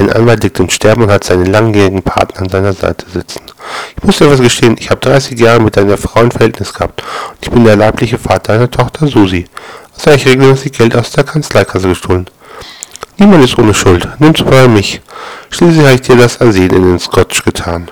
Ein Anwalt liegt im Sterben und hat seinen langjährigen Partner an seiner Seite sitzen. Ich muss dir etwas gestehen, ich habe 30 Jahre mit deiner Frau ein Verhältnis gehabt und ich bin der leibliche Vater deiner Tochter Susi. Also habe ich regelmäßig Geld aus der Kanzleikasse gestohlen. Niemand ist ohne Schuld, nimm's bei mich. Schließlich habe ich dir das Ansehen in den Scotch getan.